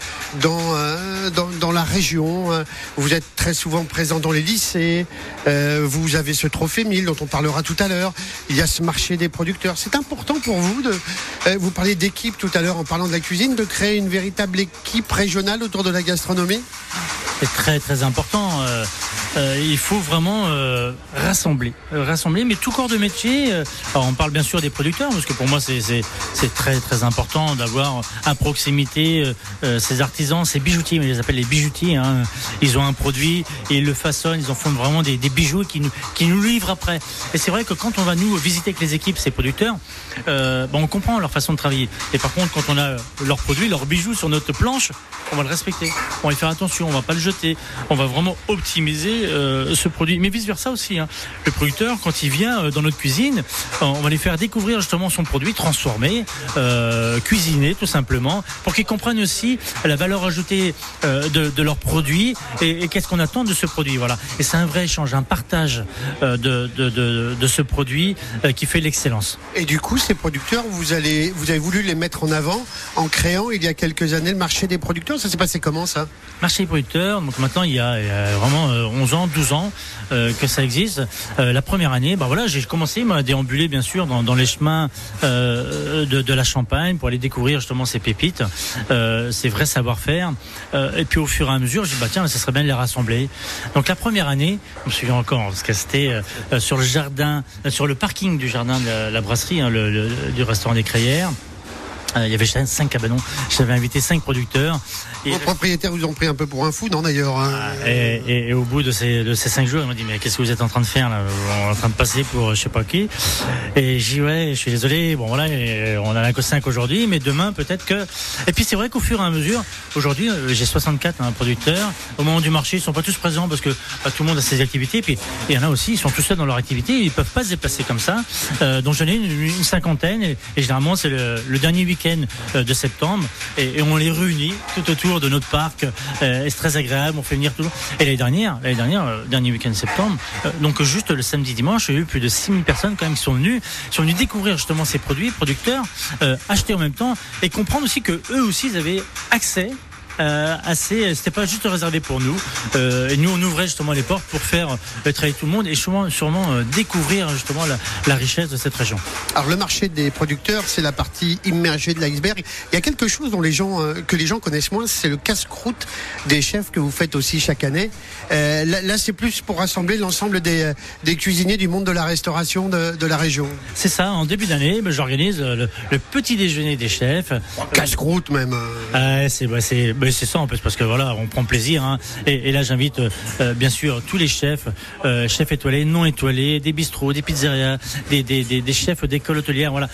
dans, dans, la région. Vous êtes très souvent présent dans les lycées. Vous avez ce trophée Mille dont on parlera tout à l'heure. Il y a ce marché des producteurs. C'est important pour vous de. Vous parliez d'équipe tout à l'heure en parlant de la cuisine, de créer une véritable équipe régionale autour de la gastronomie? C'est très très important. Euh, il faut vraiment euh, rassembler, Euh, rassembler, mais tout corps de métier. euh, alors on parle bien sûr des producteurs, parce que pour moi c'est très très important d'avoir à proximité euh, euh, ces artisans, ces bijoutiers, mais je les appelle les bijoutiers. Hein. Ils ont un produit ils le façonnent, ils en font vraiment des, des bijoux qui nous qui nous livrent après. Et c'est vrai que quand on va nous visiter avec les équipes, ces producteurs, ben, on comprend leur façon de travailler. Et par contre, quand on a leurs produits, leurs bijoux sur notre planche, on va le respecter. On va y faire attention, on va pas le jeter. On va vraiment optimiser euh, ce produit. Mais vice versa aussi. Hein. Le producteur, quand il vient euh, dans notre cuisine, euh, on va lui faire découvrir justement son produit transformé, euh, cuisiné tout simplement, pour qu'ils comprennent aussi la valeur ajoutée euh, de, de leur produit et, et qu'est-ce qu'on attend de ce produit. Voilà. Et c'est un vrai échange, un partage de, de, de, ce produit qui fait l'excellence. Et du coup, ces producteurs, vous allez, vous avez voulu les mettre en avant en créant il y a quelques années le marché des producteurs. Ça s'est passé comment ça? Marché des producteurs. Donc maintenant, il y a, il y a vraiment euh, 11 ans, 12 ans euh, que ça existe. Euh, la première année, bah voilà, j'ai commencé moi, à déambuler bien sûr dans, les chemins euh, de, la Champagne pour aller découvrir justement ces pépites, ces vrais savoir-faire. Et puis au fur et à mesure, j'ai dit bah tiens, ça serait bien de les rassembler. Donc la première année, je me souviens encore parce que c'était sur le jardin, sur le parking du jardin de la, brasserie, hein, du restaurant des Crayères. Euh, il y avait cinq cabanons. J'avais invité cinq producteurs. Et, Vos propriétaires vous ont pris un peu pour un fou, non d'ailleurs hein et, et- et au bout de ces, de ces cinq jours, il m'a dit mais qu'est-ce que vous êtes en train de faire là? On est en train de passer pour je sais pas qui. Et j'ai dit ouais, je suis désolé. Bon voilà, et on en a que cinq aujourd'hui, mais demain peut-être que. Et puis c'est vrai qu'au fur et à mesure, aujourd'hui euh, j'ai 64 hein, producteurs. Au moment du marché, ils sont pas tous présents parce que bah, tout le monde a ses activités. Puis il y en a aussi, ils sont tous seuls dans leur activité, ils peuvent pas se déplacer comme ça. Euh, donc j'en ai une, une cinquantaine et, et généralement c'est le, le dernier week-end euh, de septembre et, on les réunit tout autour de notre parc. Euh, c'est très agréable, on fait venir tout. Et l'année dernière, l'année dernière, euh, dernier week-end de septembre, donc juste le samedi dimanche, j'ai eu plus de 6000 personnes quand même qui sont venues, qui sont venues découvrir justement ces produits, producteurs, acheter en même temps et comprendre aussi que eux aussi ils avaient accès euh, assez, c'était pas juste réservé pour nous. Euh, et nous, on ouvrait justement les portes pour faire euh, travailler tout le monde et sûrement, sûrement euh, découvrir justement la, la richesse de cette région. Alors le marché des producteurs, c'est la partie immergée de l'iceberg. Il y a quelque chose dont les gens, euh, que les gens connaissent moins, c'est le casse-croûte des chefs que vous faites aussi chaque année. Euh, là, là, c'est plus pour rassembler l'ensemble des, euh, des cuisiniers du monde de la restauration de, de la région. C'est ça, en début d'année, ben, j'organise euh, le, le petit déjeuner des chefs. Casse-croûte même. euh. Ouais, c'est bah, c'est bah, c'est ça en plus parce que voilà, on prend plaisir. Hein. Et, là, j'invite euh, euh, bien sûr tous les chefs, euh, chefs étoilés, non étoilés, des bistrots, des pizzerias, des, des, des, des chefs d'école hôtelière. Voilà.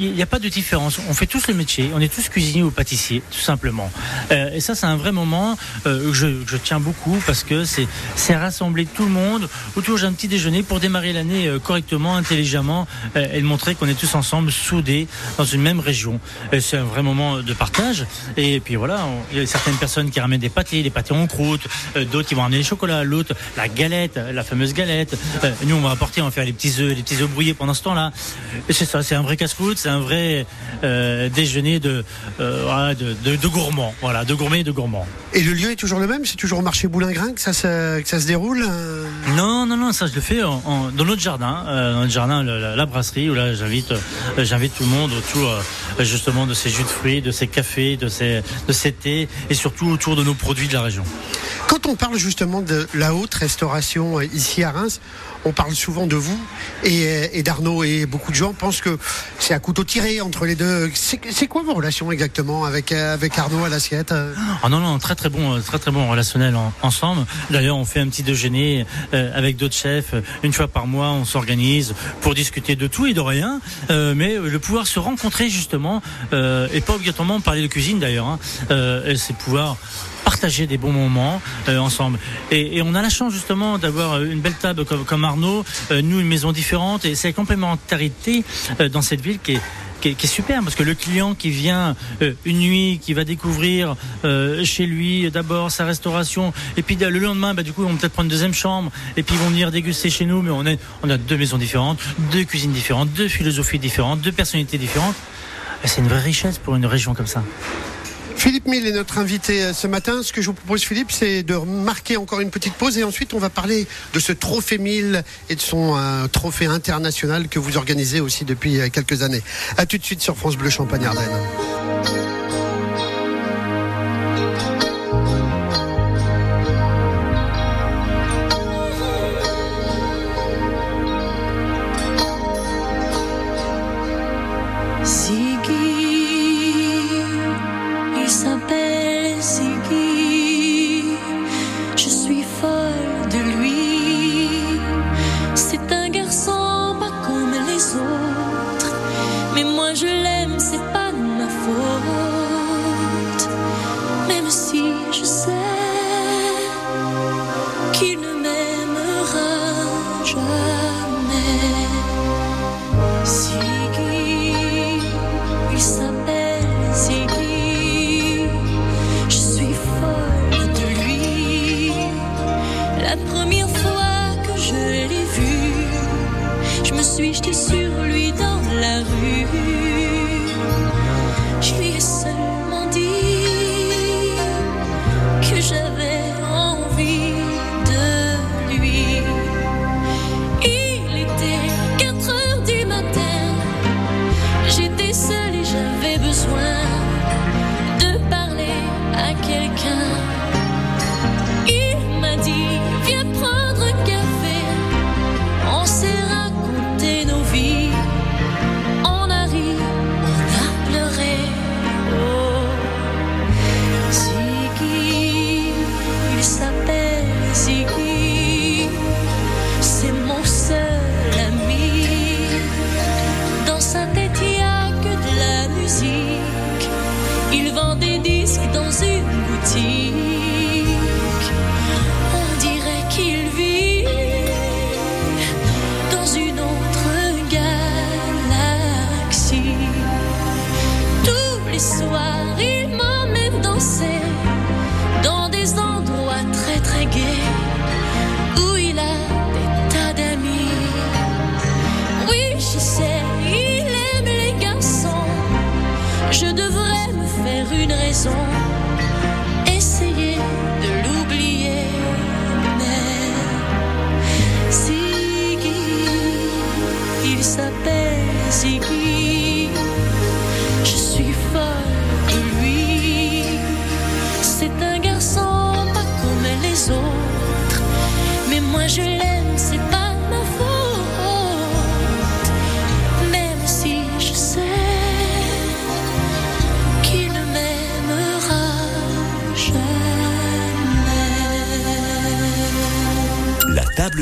Il n'y a pas de différence. On fait tous le métier. On est tous cuisiniers ou pâtissiers, tout simplement. Euh, et ça, c'est un vrai moment euh, que je, je tiens beaucoup parce que c'est rassembler tout le monde autour d'un petit déjeuner pour démarrer l'année euh, correctement, intelligemment et de montrer qu'on est tous ensemble, soudés dans une même région. C'est un vrai moment de partage. Et puis voilà, il y a certaines personnes qui ramènent des pâtés, des pâtés en croûte, d'autres qui vont ramener les chocolats, l'autre la galette, la fameuse galette. Nous, on va apporter, on va faire les petits œufs, les petits œufs brouillés pendant ce temps-là. C'est ça, c'est un vrai casse-croûte, un vrai euh, déjeuner de, euh, voilà, de, de, de gourmands, voilà, de gourmets et de gourmands. Et le lieu est toujours le même? C'est toujours au marché Boulingrin que ça se, que ça se déroule euh? Non, non, non, ça je le fais en- en- dans notre jardin, euh, dans notre jardin, la, la brasserie, où là j'invite, j'invite tout le monde autour justement de ces jus de fruits, de ces cafés, de ces, de ces thés, et surtout autour de nos produits de la région. Quand on parle justement de la haute restauration ici à Reims, on parle souvent de vous et, euh, et d'Arnaud et beaucoup de gens pensent que c'est à couteau tiré entre les deux. C'est quoi vos relations exactement avec, euh, avec Arnaud à l'assiette Ah non non très très bon très très bon relationnel en- ensemble. D'ailleurs on fait un petit déjeuner avec d'autres chefs une fois par mois. On s'organise pour discuter de tout et de rien, mais le pouvoir se rencontrer justement et pas obligatoirement parler de cuisine d'ailleurs. Hein, c'est pouvoir partager des bons moments euh, ensemble. Et, et on a la chance justement d'avoir euh, une belle table comme, comme Arnaud, euh, nous une maison différente et c'est la complémentarité euh, dans cette ville qui est qui est, qui est super parce que le client qui vient euh, une nuit, qui va découvrir euh, chez lui d'abord sa restauration et puis le lendemain, bah, du coup, on peut-être prendre une deuxième chambre et puis ils vont venir déguster chez nous. Mais on a, on a deux maisons différentes, deux cuisines différentes, deux philosophies différentes, deux personnalités différentes. C'est une vraie richesse pour une région comme ça. Philippe Mille est notre invité euh, ce matin. Ce que je vous propose, Philippe, c'est de marquer encore une petite pause et ensuite on va parler de ce trophée 1000 et de son euh, trophée international que vous organisez aussi depuis euh, quelques années. À tout de suite sur France Bleu Champagne Ardenne.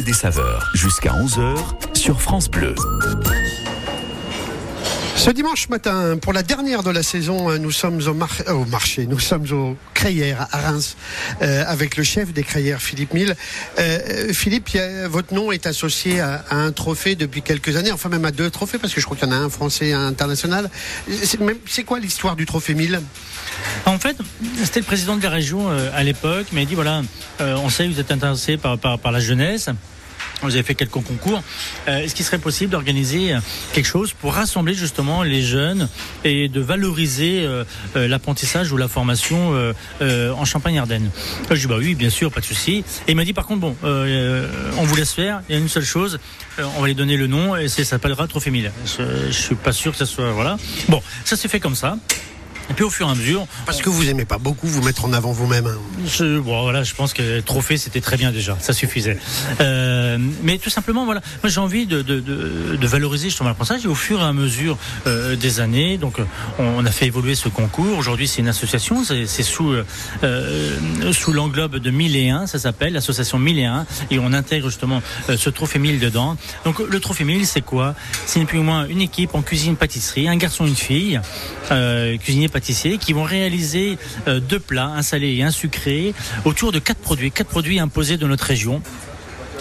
Des saveurs, jusqu'à 11h sur France Bleu. Ce dimanche matin, pour la dernière de la saison, euh, nous sommes euh, au marché, nous sommes au Crayères à Reims, euh, avec le chef des Crayères, Philippe Mille. Philippe, votre nom est associé à, un trophée depuis quelques années, enfin même à deux trophées, parce que je crois qu'il y en a un français et un international. C'est quoi l'histoire du trophée Mille? En fait, c'était le président de la région à l'époque, mais il dit voilà, on sait que vous êtes intéressé par la jeunesse. Vous avez fait quelques concours. Euh, Est-ce qu'il serait possible d'organiser euh, quelque chose pour rassembler justement les jeunes et de valoriser euh, l'apprentissage ou la formation en Champagne-Ardenne? Je dis bah oui, bien sûr, pas de souci. Et il m'a dit par contre bon, on vous laisse faire. Il y a une seule chose, on va lui donner le nom et ça s'appellera Trophée 1000. Je, je suis pas sûr que ça soit voilà. Bon, ça s'est fait comme ça. Et puis au fur et à mesure, Parce que vous aimez pas beaucoup vous mettre en avant vous-même. hein. je, bon, voilà, je pense que trophée c'était très bien déjà, ça suffisait. Euh, mais tout simplement, voilà, moi j'ai envie de, de, de, de valoriser justement l'apprentissage et au fur et à mesure euh, des années, donc euh, on, on a fait évoluer ce concours. Aujourd'hui, c'est une association, c'est sous euh, sous l'englobe de 1001, ça s'appelle l'association 1001, et on intègre justement euh, ce trophée 1000 dedans. Donc le trophée 1000, c'est quoi? C'est plus ni moins une équipe en cuisine-pâtisserie, un garçon, une fille, euh, qui vont réaliser euh, deux plats, un salé et un sucré, autour de quatre produits, quatre produits imposés de notre région.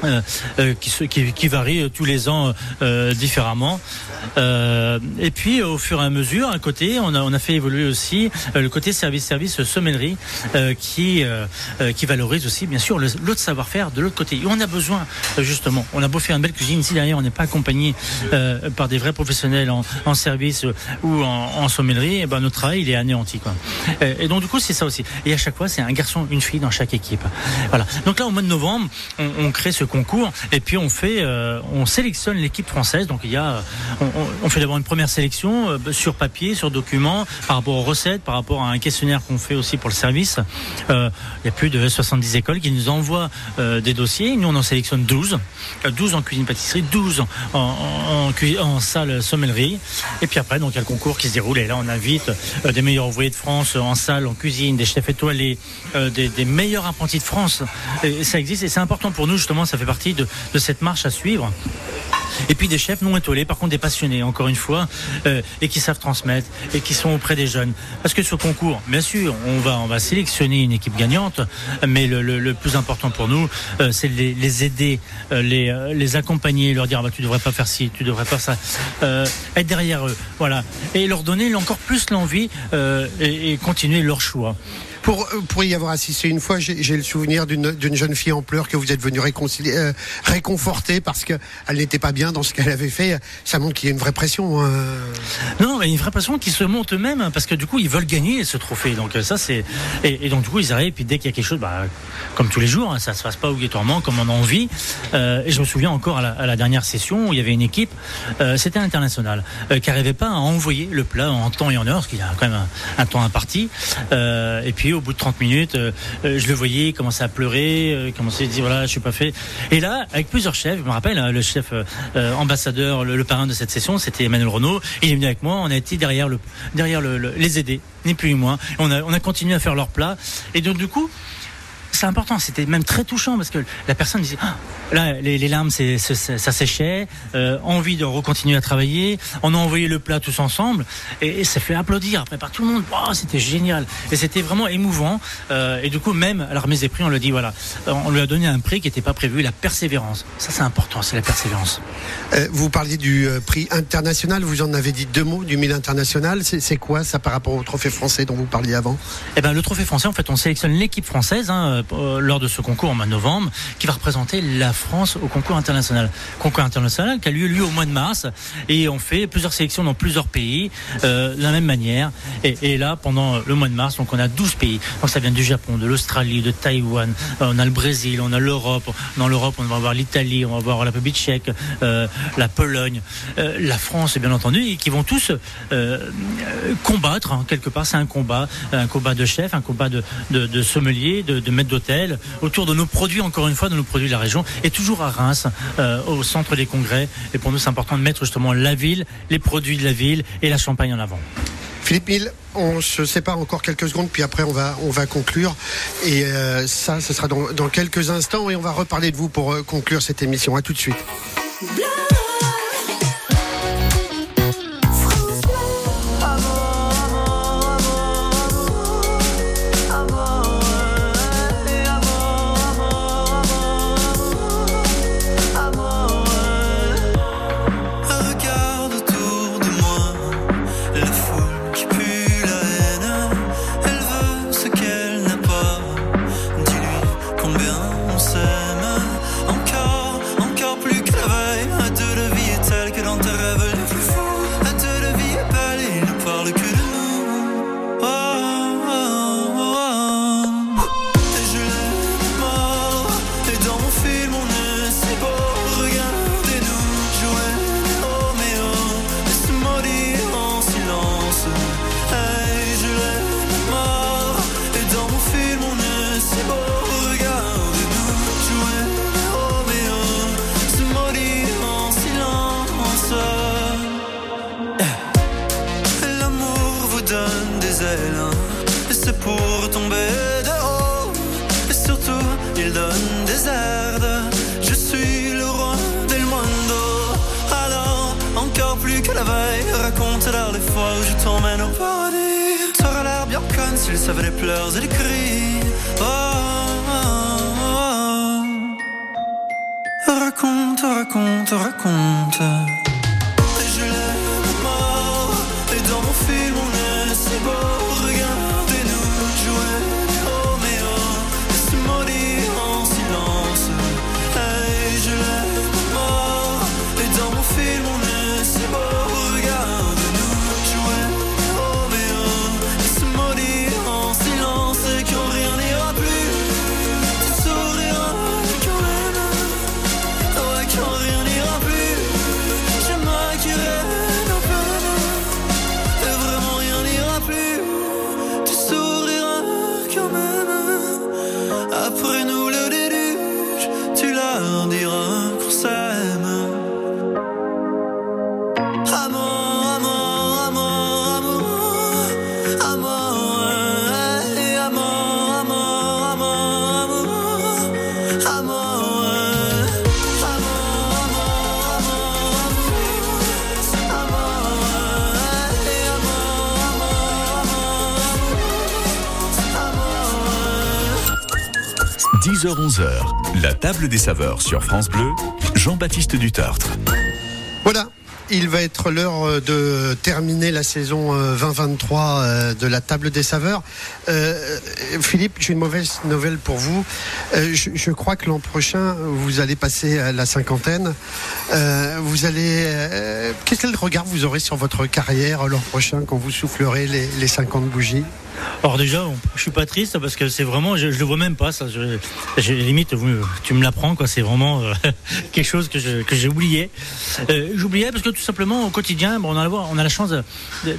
Euh, euh, qui, qui, qui varie euh, tous les ans euh, différemment. Euh, et puis au fur et à mesure, à côté, on a, on a fait évoluer aussi euh, le côté service-service sommellerie qui, qui valorise aussi bien sûr l'autre savoir-faire de l'autre côté. Et on a besoin justement, on a beau faire une belle cuisine, si derrière on n'est pas accompagné par des vrais professionnels en, en service ou en, en sommellerie, et ben notre travail il est anéanti. Quoi. Euh, et donc du coup c'est ça aussi. Et à chaque fois c'est un garçon, une fille dans chaque équipe. Voilà. Donc là au mois de novembre, on, on crée ce concours et puis on fait, euh, on sélectionne l'équipe française. Donc il y a, on, on- fait d'abord une première sélection euh, sur papier, sur document, par rapport aux recettes, par rapport à un questionnaire qu'on fait aussi pour le service. Euh, il y a plus de 70 écoles qui nous envoient euh, des dossiers. Nous on en sélectionne 12, Euh, 12 en cuisine pâtisserie, 12 en, en, salle sommellerie. Et puis après donc il y a le concours qui se déroule et là on invite euh, des meilleurs ouvriers de France en salle, en cuisine, des chefs étoilés, euh, des, des meilleurs apprentis de France. Et ça existe et c'est important pour nous justement. Ça fait partie de, cette marche à suivre. Et puis des chefs non étoilés, par contre des passionnés, encore une fois, euh, et qui savent transmettre et qui sont auprès des jeunes. Parce que ce concours, bien sûr, on va on va sélectionner une équipe gagnante, mais le, plus important pour nous, euh, c'est les, les aider, euh, les les accompagner, leur dire ah bah, tu devrais pas faire ci, tu devrais pas ça, être derrière eux, voilà, et leur donner encore plus l'envie et continuer leur choix. Pour, euh, pour y avoir assisté une fois, j'ai le souvenir d'une jeune fille en pleurs que vous êtes venu euh, réconforter parce qu'elle n'était pas bien dans ce qu'elle avait fait. Ça montre qu'il y a une vraie pression. hein. Non, mais une vraie pression qui se monte eux-mêmes hein, parce que du coup ils veulent gagner ce trophée. Donc euh, ça c'est et, et donc du coup ils arrivent puis dès qu'il y a quelque chose, bah, comme tous les jours, hein, ça se passe pas obligatoirement comme on a envie. Et je me souviens encore à la, dernière session où il y avait une équipe, c'était international, qui n'arrivait pas à envoyer le plat en temps et en heure, parce qu'il y a quand même un, un temps imparti. Et puis au bout de 30 minutes, euh, euh, je le voyais, il commençait à pleurer, euh, il commençait à dire voilà, je suis pas fait. Et là, avec plusieurs chefs, je me rappelle, hein, le chef euh, euh, ambassadeur, le, parrain de cette session, c'était Emmanuel Renault. Il est venu avec moi, on a été derrière le, derrière le, le- les aider, ni plus ni moins. On on a continué à faire leur plat. Et donc du coup, c'est important, c'était même très touchant parce que la personne disait, Ah, là, les, les larmes, c'est, ça séchait, euh, envie de recontinuer à travailler. On a envoyé le plat tous ensemble et, et ça fait applaudir après par tout le monde. Oh, c'était génial et c'était vraiment émouvant. Euh, et du coup, même à la remise des prix, on le dit, voilà, Euh, on lui a donné un prix qui n'était pas prévu, la persévérance. Ça, c'est important, c'est la persévérance. Euh, vous parliez du prix international, vous en avez dit deux mots du mille international. C'est c'est quoi ça par rapport au trophée français dont vous parliez avant? Eh ben, le trophée français, en fait, on sélectionne l'équipe française hein, euh, lors de ce concours en mois de novembre, qui va représenter la France au concours international. Concours international qui a lieu au mois de mars, et on fait plusieurs sélections dans plusieurs pays euh, de la même manière. Et, là, pendant le mois de mars, donc on a 12 pays. Donc ça vient du Japon, de l'Australie, de Taïwan, euh, on a le Brésil, on a l'Europe. Dans l'Europe, on va voir l'Italie, on va voir la République tchèque, la Pologne, la France, bien entendu, et qui vont tous combattre hein, quelque part. C'est un combat, un combat de chef, un combat de, de, de sommelier, de, de d'hôtel, autour de nos produits, encore une fois, de nos produits de la région, et toujours à Reims, euh, au centre des congrès. Et pour nous, c'est important de mettre justement la ville, les produits de la ville et la Champagne en avant. Philippe Mille, on se sépare encore quelques secondes, puis après on va, on va conclure. Et euh, ça, ce sera dans, dans quelques instants, et on va reparler de vous pour euh, conclure cette émission. À tout de suite. Savait les pleurs et les cris oh, oh, oh, oh. Raconte, raconte, raconte 10h-11h, la table des saveurs sur France Bleu, Jean-Baptiste Dutartre. Voilà. Il va être l'heure euh, de terminer la saison euh, 2023 euh, de la table des saveurs. Euh, Philippe, j'ai une mauvaise nouvelle pour vous. Euh, je, crois que l'an prochain, vous allez passer à la cinquantaine. Euh, vous allez. euh, Quel regard vous aurez sur votre carrière l'an prochain quand vous soufflerez les, les 50 bougies? Alors déjà, je suis pas triste parce que c'est vraiment, je, je le vois même pas ça. Je, je- limite, tu me l'apprends quoi. C'est vraiment euh, quelque chose que je- que j'ai oublié. Euh, J'oubliais parce que tout simplement au quotidien, bon, on a la, chance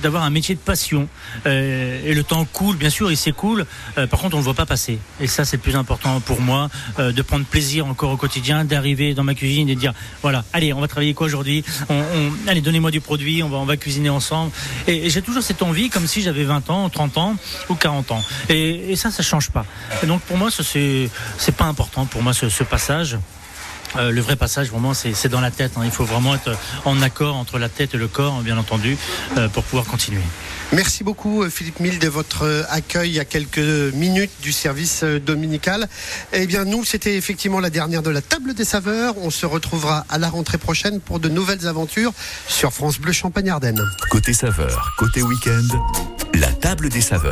d'avoir un métier de passion Euh, et le temps coule, bien sûr, il s'écoule. Euh, par contre, on le voit pas passer. Et ça, c'est le plus important pour moi, euh, de prendre plaisir encore au quotidien, d'arriver dans ma cuisine et de dire, voilà, allez, on va travailler quoi aujourd'hui? On, on- Allez, donnez-moi du produit, on va, on va cuisiner ensemble. Et j'ai toujours cette envie, comme si j'avais 20 ans, 30 ans ou 40 ans. Et, et ça, ça change pas. Et donc pour moi, c'est c'est pas important pour moi ce, ce passage. Euh, le vrai passage, vraiment, c'est dans la tête. hein. Il faut vraiment être en accord entre la tête et le corps, bien entendu, euh, pour pouvoir continuer. Merci beaucoup euh, Philippe Mille de votre accueil il y a quelques minutes du service dominical. Eh bien nous, c'était effectivement la dernière de la table des saveurs. On se retrouvera à la rentrée prochaine pour de nouvelles aventures sur France Bleu Champagne Ardenne. Côté saveur, côté week-end, la table des saveurs.